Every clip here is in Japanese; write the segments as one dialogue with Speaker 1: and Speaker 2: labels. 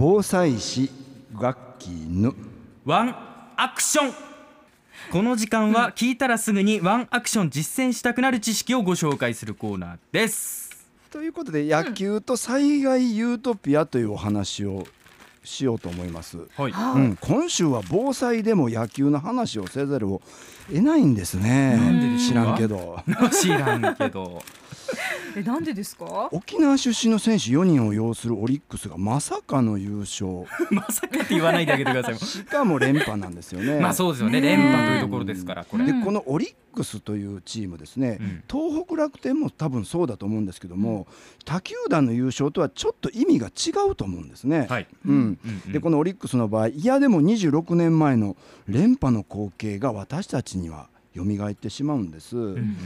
Speaker 1: 防災士楽器の
Speaker 2: ワンアクション。この時間は聞いたらすぐにワンアクション実践したくなる知識をご紹介するコーナーです。
Speaker 1: ということで野球と災害ユートピアというお話をしようと思います、
Speaker 2: はい。
Speaker 1: うん、今週は防災でも野球の話をせざるを得ないんですね。
Speaker 2: なんでですか？
Speaker 1: 知らんけど。
Speaker 2: 知らんけど
Speaker 3: えなんでですか？
Speaker 1: 沖縄出身の選手4人を擁するオリックスがまさかの優勝。
Speaker 2: まさかって言わないであげてください。
Speaker 1: しかも連覇なんですよね。
Speaker 2: まあそうですよね。
Speaker 3: ね
Speaker 2: 連覇というところですからこれ。
Speaker 1: でこのオリックスというチームですね、
Speaker 2: うん。
Speaker 1: 東北楽天も多分そうだと思うんですけども、他球団の優勝とはちょっと意味が違うと思うんですね。
Speaker 2: はい。
Speaker 1: うん。
Speaker 2: うんうん
Speaker 1: でこのオリックスの場合いやでも26年前の連覇の光景が私たちには蘇ってしまうんです。
Speaker 2: うんうん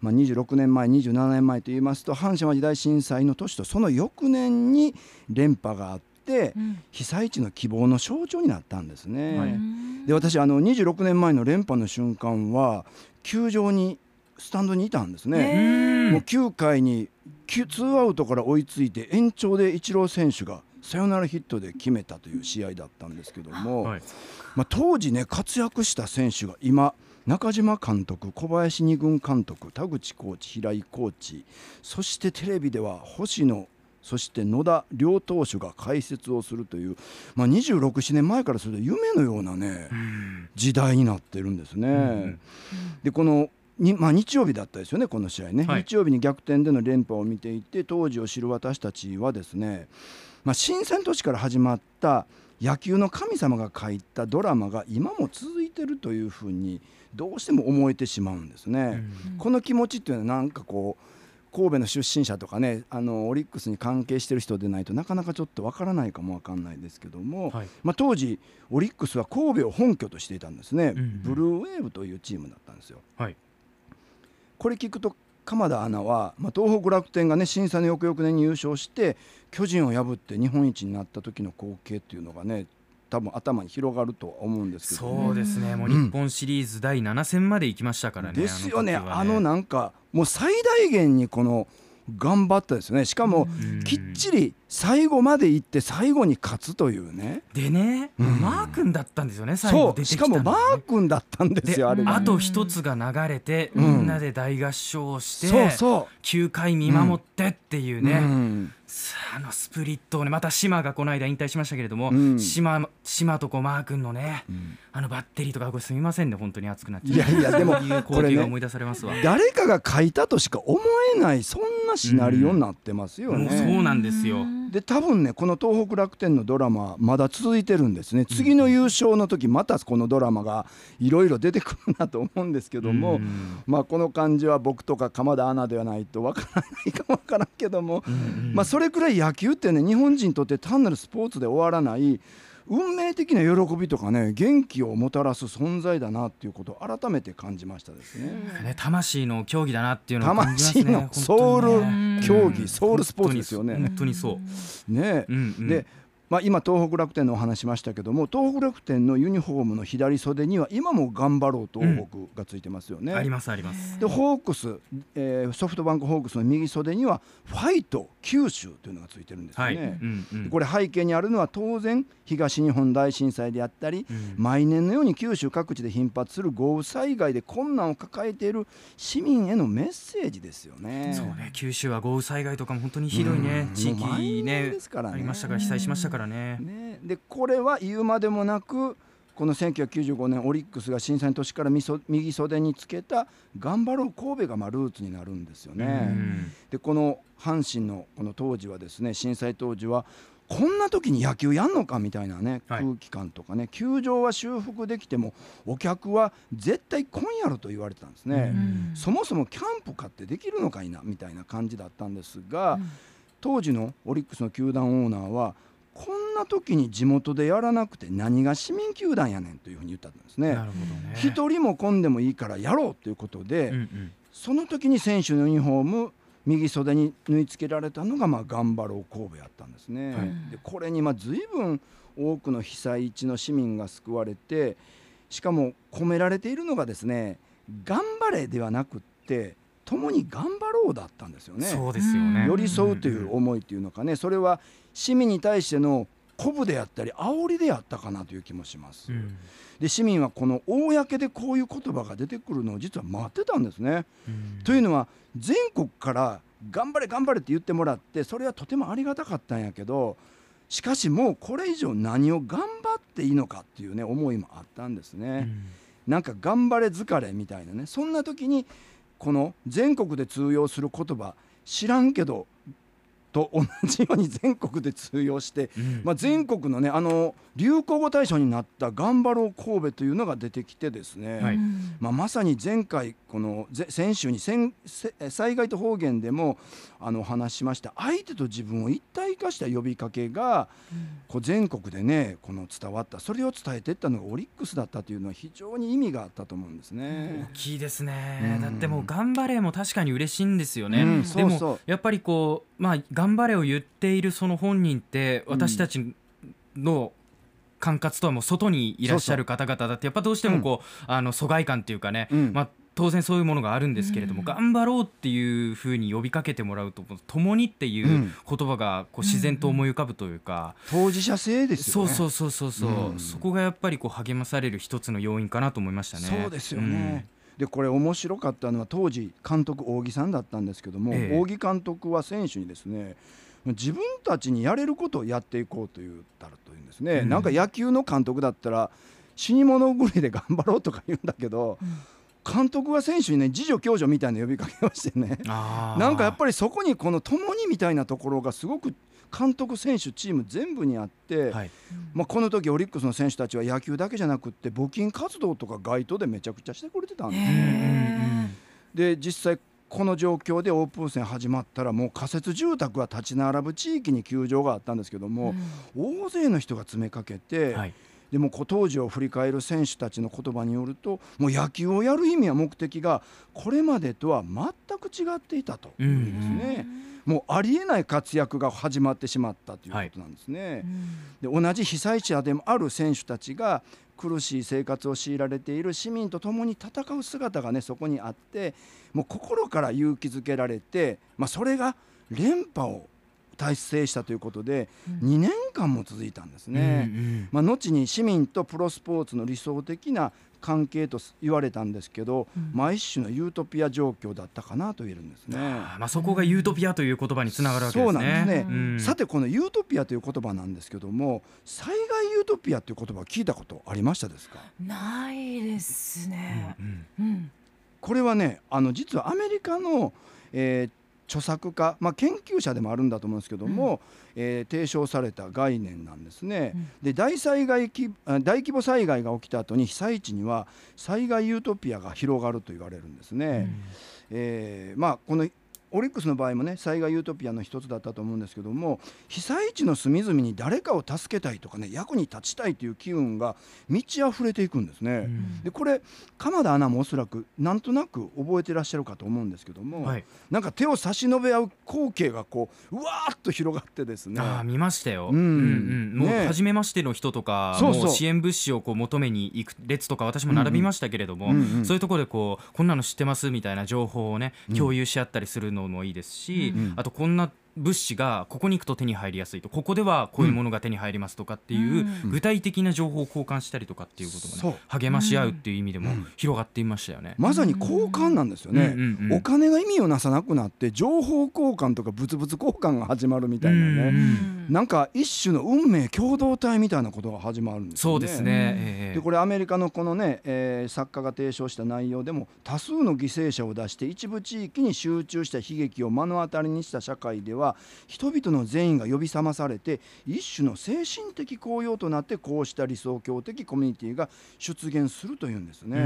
Speaker 1: まあ、26年前27年前といいますと阪神・淡路大震災の年とその翌年に連覇があって
Speaker 3: うん。
Speaker 1: 被災地の希望の象徴になったんですね。
Speaker 2: はい。
Speaker 1: で私あの26年前の連覇の瞬間は球場にスタンドにいたんですね。
Speaker 2: うん
Speaker 1: もう9回にツーアウトから追いついて延長でイチロー選手がサヨナラヒットで決めたという試合だったんですけども、
Speaker 2: はい。
Speaker 1: まあ、当時ね活躍した選手が今中島監督小林二軍監督田口コーチ平井コーチそしてテレビでは星野そして野田両投手が解説をするという、まあ、267年前からすると夢のようなね
Speaker 2: うん。
Speaker 1: 時代になってるんですね。
Speaker 2: ん
Speaker 1: でこのにまあ、日曜日だったですよね、この試合ね、
Speaker 2: はい。
Speaker 1: 日曜日に逆転での連覇を見ていて、当時を知る私たちはですね、まあ、新鮮都市から始まった野球の神様が書いたドラマが今も続いてるというふうに、どうしても思えてしまうんですね。この気持ちっていうのは、なんかこう、神戸の出身者とかねあのオリックスに関係してる人でないとなかなかちょっとわからないかもわかんないですけども、
Speaker 2: はい。
Speaker 1: まあ、当時オリックスは神戸を本拠としていたんですね、
Speaker 2: うんうん。
Speaker 1: ブルーウェーブというチームだったんですよ。
Speaker 2: はい。
Speaker 1: これ聞くと鎌田アナは、まあ、東北楽天がね震災の翌々年に優勝して巨人を破って日本一になった時の光景っていうのがね多分頭に広がるとは思うんですけど、ね、
Speaker 2: そうですね。もう
Speaker 1: うん
Speaker 2: 日本シリーズ第7戦まで行きましたからね
Speaker 1: ですよね。
Speaker 2: あの時は
Speaker 1: あのなんかもう最大限にこの頑張ったですよね。しかも
Speaker 2: うん。
Speaker 1: きっちり最後まで行って最後に勝つというね。
Speaker 2: でね、
Speaker 1: うん。
Speaker 2: マー君だったんですよね最後出てきたのね。
Speaker 1: かもマー君だったんです
Speaker 2: で
Speaker 1: よあれが。
Speaker 2: あと一つが流れて、
Speaker 1: うん。
Speaker 2: みんなで大合唱をして、
Speaker 1: そうそ
Speaker 2: 9回見守ってっていう
Speaker 1: う、
Speaker 2: ね、
Speaker 1: うん。
Speaker 2: さああのスプリットをねまた島がこの間引退しましたけれども、
Speaker 1: うん。
Speaker 2: 島島とこうマー君のね
Speaker 1: うん。
Speaker 2: あのバッテリーとかこれすみませんね本当に熱くなっちゃう。
Speaker 1: いやいやでもこれね
Speaker 2: 光景が思い出されますわ、
Speaker 1: 誰かが書いたとしか思えないそんなシナリオになってますよ
Speaker 2: もう
Speaker 1: ね。
Speaker 2: そうなんですよ。
Speaker 1: で多分ねこの東北楽天のドラマまだ続いてるんですね。次の優勝の時またこのドラマがいろいろ出てくるなと思うんですけども、
Speaker 2: うん。
Speaker 1: まあこの感じは僕とか鎌田アナではないとわからないかもわからんけども、
Speaker 2: うん。
Speaker 1: まあそれくらい野球ってね日本人にとって単なるスポーツで終わらない運命的な喜びとかね元気をもたらす存在だなっていうことを改めて感じましたですね。
Speaker 2: ね、魂の競技だなっていうのを感じますね。
Speaker 1: 魂のソウル
Speaker 2: 本
Speaker 1: 競
Speaker 3: うん。
Speaker 1: 技ソウルスポーツですよね。
Speaker 2: 本当にそう、
Speaker 1: ね。
Speaker 2: うんうん。
Speaker 1: で、まあ、今東北楽天のお話しましたけども東北楽天のユニフォームの左袖には今も「頑張ろう東北」がついてますよね。
Speaker 2: ありますあります。
Speaker 1: でホークス、えーソフトバンクホークスの右袖には「ファイト九州」というのがついてるんですよ
Speaker 2: はい、
Speaker 1: ね。
Speaker 2: うんうん。
Speaker 1: これ背景にあるのは当然東日本大震災であったり、
Speaker 2: うん。
Speaker 1: 毎年のように九州各地で頻発する豪雨災害で困難を抱えている市民へのメッセージですよね。
Speaker 2: そうね九州は豪雨災害とかも本当にひどいね。
Speaker 1: うん。
Speaker 2: 地域ね
Speaker 1: ですからね。
Speaker 2: ありましたから被災しましたからね。
Speaker 1: ね、でこれは言うまでもなくこの1995年オリックスが震災の年からみそ右袖につけた「頑張ろう神戸」がまあルーツになるんですよね。
Speaker 2: うん。
Speaker 1: でこの阪神のこの当時はですね震災当時はこんな時に野球やんのかみたいなね
Speaker 2: はい。
Speaker 1: 空気感とかね、球場は修復できてもお客は絶対来んやろと言われてたんですね。
Speaker 2: うん。
Speaker 1: そもそもキャンプかってできるのかいなみたいな感じだったんですが、当時のオリックスの球団オーナーはこんな時に地元でやらなくて何が市民球団やねんというふうに言ったんですね
Speaker 2: な。るほどね
Speaker 1: 一人も来んでもいいからやろうということで、
Speaker 2: うんうん
Speaker 1: その時に選手のユニフォーム右袖に縫い付けられたのが、まあ、頑張ろう神戸やったんですね。
Speaker 2: はい
Speaker 1: でこれにまあ随分多くの被災地の市民が救われてしかも込められているのがですね頑張れではなくって共に頑張ろうだったんですよね。
Speaker 2: そうですよね
Speaker 1: 寄り添うという思いというのかねそれは市民に対しての鼓舞であったり煽りであったかなという気もします。
Speaker 2: うん
Speaker 1: で市民はこの公でこういう言葉が出てくるのを実は待ってたんですね。
Speaker 2: うん
Speaker 1: というのは全国から頑張れ頑張れって言ってもらってそれはとてもありがたかったんやけどしかしもうこれ以上何を頑張っていいのかっていうね思いもあったんですね。なんか頑張れ疲れみたいなねそんな時にこの全国で通用する言葉知らんけどと同じように全国で通用して、
Speaker 2: うん。
Speaker 1: まあ、全国のねあの流行語大賞になった「頑張ろう神戸」というのが出てきてですね、
Speaker 2: はい。
Speaker 1: まあ、まさに前回このぜ先週に災害と方言でもあのお話ししました。相手と自分を一体化した呼びかけがこう全国でねこの伝わった。それを伝えていったのがオリックスだったというのは非常に意味があったと思うんですね。
Speaker 2: 大。きいですね、
Speaker 1: うん。
Speaker 2: だってもう頑張れも確かに嬉しいんですよね、
Speaker 1: うん。
Speaker 2: で
Speaker 1: そうそう。
Speaker 2: もやっぱりこうまあ頑張れを言っているその本人って私たちの管轄とはもう外にいらっしゃる方々だってやっぱどうしてもこう、あの疎外感っていうかね、
Speaker 1: うん。
Speaker 2: まあ当然そういうものがあるんですけれども、
Speaker 3: うん。
Speaker 2: 頑張ろうっていうふうに呼びかけてもらうと「共に」っていううん。言葉がこう自然と思い浮かぶというか、
Speaker 1: 当事者性ですよね。
Speaker 2: そうそうそうそうそこがやっぱりこう励まされる一つの要因かなと思いましたね。
Speaker 1: そうですよね。でこれ面白かったのは当時監督扇さんだったんですけども、
Speaker 2: ええ。
Speaker 1: 扇監督は選手にですね自分たちにやれることをやっていこうと言ったらというんですね、
Speaker 2: うん。
Speaker 1: なんか野球の監督だったら死に物狂いで頑張ろうとか言うんだけど、監督は選手にね自助共助みたいな呼びかけをしてね。なんかやっぱりそこにこの共にみたいなところがすごく監督選手チーム全部にあって、
Speaker 2: はい。
Speaker 1: まあ、この時オリックスの選手たちは野球だけじゃなくって募金活動とか街頭でめちゃくちゃしてくれてたんです。で実際この状況でオープン戦始まったらもう仮設住宅が立ち並ぶ地域に球場があったんですけども、大勢の人が詰めかけて、
Speaker 2: はい
Speaker 1: でも当時を振り返る選手たちの言葉によるともう野球をやる意味や目的がこれまでとは全く違っていたというんですね。もうありえない活躍が始まってしまったということなんですね。で同じ被災者でもある選手たちが苦しい生活を強いられている市民と共に戦う姿がねそこにあってもう心から勇気づけられて、まあ、それが連覇を達成したということで2年間も続いたんですね。
Speaker 2: うんうん
Speaker 1: まあ、後に市民とプロスポーツの理想的な関係と言われたんですけど、まあ、一種のユートピア状況だったかなと言えるんですね。
Speaker 2: まあ、そこがユートピアという言葉につながるわけですね。
Speaker 1: そうなんですね
Speaker 2: うん
Speaker 1: さてこのユートピアという言葉なんですけども災害ユートピアという言葉聞いたことありましたですか？
Speaker 3: ないですね。
Speaker 2: うん
Speaker 3: うん。
Speaker 1: これはねあの実はアメリカの、えー著作家、まあ、研究者でもあるんだと思うんですけども、えー提唱された概念なんですね。
Speaker 3: うん
Speaker 1: で大災害大規模災害が起きた後に被災地には災害ユートピアが広がると言われるんですね。えーまあこのオリックスの場合もね災害ユートピアの一つだったと思うんですけども被災地の隅々に誰かを助けたいとかね役に立ちたいという機運が満ち溢れていくんですね。
Speaker 2: うん。
Speaker 1: でこれ鎌田アナもおそらくなんとなく覚えてらっしゃるかと思うんですけども、
Speaker 2: はい、
Speaker 1: なんか手を差し伸べ合う光景がこううわーっと広がってですね。
Speaker 2: ああ見ましたよ、
Speaker 1: うん。
Speaker 2: うんもう
Speaker 1: ね
Speaker 2: 初めましての人とか
Speaker 1: そう
Speaker 2: 支援物資をこう求めに行く列とか私も並びましたけれども、
Speaker 1: うんうん。
Speaker 2: そういうところでこうこんなの知ってますみたいな情報をね
Speaker 1: うん。
Speaker 2: 共有し合ったりするのもいいですし、
Speaker 1: うん。
Speaker 2: あとこんな物資がここに行くと手に入りやすいと。ここではこういうものが手に入りますとかっていう
Speaker 3: うん。
Speaker 2: 具体的な情報を交換したりとかっていうことがね励まし合うっていう意味でも
Speaker 1: うん。
Speaker 2: 広がっていましたよね。
Speaker 1: まさに交換なんですよね、お金が意味をなさなくなって情報交換とか物々交換が始まるみたいなね、
Speaker 2: うん。
Speaker 1: なんか一種の運命共同体みたいなことが始まるんですよね。
Speaker 2: そうですね、ええ。
Speaker 1: でこれアメリカのこのね、えー作家が提唱した内容でも多数の犠牲者を出して一部地域に集中した悲劇を目の当たりにした社会では人々の善意が呼び覚まされて一種の精神的高揚となってこうした理想郷的コミュニティが出現するというんですね。
Speaker 2: うん。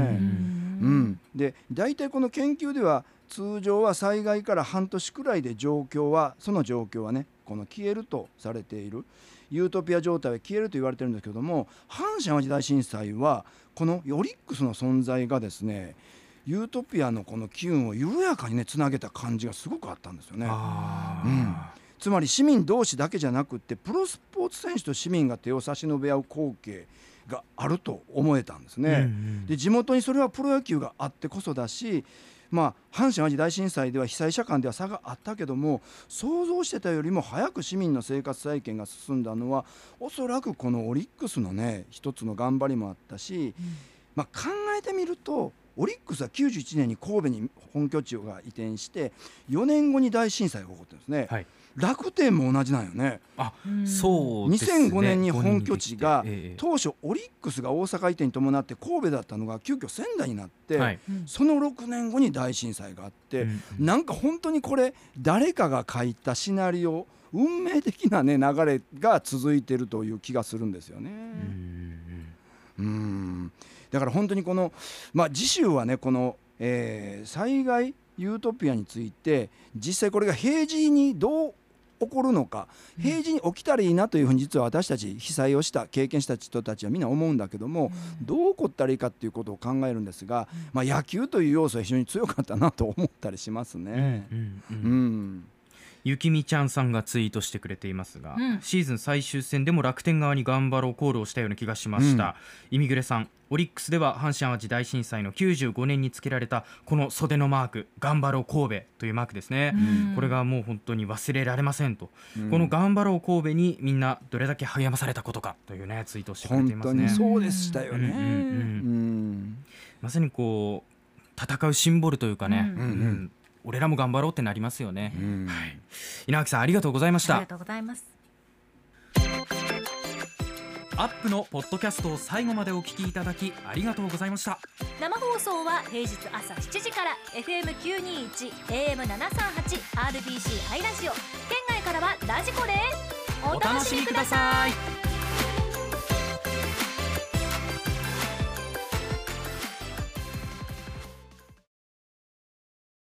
Speaker 1: うん、で大体この研究では通常は災害から半年くらいで状況はその状況はねこの消えるとされている。ユートピア状態は消えると言われてるんですけども阪神・淡路大震災はこのオリックスの存在がですねユートピアのこの機運を緩やかにねつなげた感じがすごくあったんですよね。うんつまり市民同士だけじゃなくってプロスポーツ選手と市民が手を差し伸べ合う光景があると思えたんですね。
Speaker 2: うんうん
Speaker 1: で地元にそれはプロ野球があってこそだしまあ、阪神・淡路大震災では被災者間では差があったけども想像してたよりも早く市民の生活再建が進んだのはおそらくこのオリックスのね一つの頑張りもあったし、まあ、考えてみるとオリックスは91年に神戸に本拠地が移転して4年後に大震災が起こってるんですね、
Speaker 2: はい。
Speaker 1: 楽天も同じなんよね。
Speaker 2: あ
Speaker 3: うん。
Speaker 2: そうですね。
Speaker 1: 2005年に本拠地が
Speaker 2: ええ
Speaker 1: 当初オリックスが大阪移転に伴って神戸だったのが急遽仙台になって、
Speaker 2: はい。
Speaker 3: うん。
Speaker 1: その6年後に大震災があって、
Speaker 2: うん。
Speaker 1: なんか本当にこれ誰かが書いたシナリオ運命的なね流れが続いてるという気がするんですよね。
Speaker 2: うん。
Speaker 1: うんだから本当にこの、まあ、次週はねこの、えー災害ユートピアについて実際これが平時にどう起こるのか平時に起きたらいいなというふうに実は私たち被災をした経験した人たちはみんな思うんだけども、どう起こったらいいかっていうことを考えるんですが、まあ、野球という要素は非常に強かったなと思ったりしますね。
Speaker 2: うんうん。う
Speaker 1: うんん
Speaker 2: ゆきみちゃんさんがツイートしてくれていますが、
Speaker 3: うん。
Speaker 2: シーズン最終戦でも楽天側に頑張ろうコールをしたような気がしました、イミグレさんオリックスでは阪神・淡路大震災の95年につけられたこの袖のマーク頑張ろう神戸というマークですね、
Speaker 3: うん。
Speaker 2: これがもう本当に忘れられませんと、
Speaker 1: うん。
Speaker 2: この頑張ろう神戸にみんなどれだけ励まされたことかというねツイートをしてくれていますね。
Speaker 1: にそうでしたよね。
Speaker 2: うんうんうん
Speaker 1: うん。
Speaker 2: まさにこう戦うシンボルというかね、
Speaker 3: うん
Speaker 1: うん。うん
Speaker 2: 俺らも頑張ろうってなりますよね、
Speaker 1: うん。
Speaker 2: 稲垣さんありがとうございました。
Speaker 3: ありがとうございます。
Speaker 2: アップのポッドキャストを最後までお聞きいただきありがとうございました。
Speaker 3: 生放送は平日朝7時から FM921 AM738 RBC ハイラジオ。県外からはラジコです
Speaker 2: お楽しみください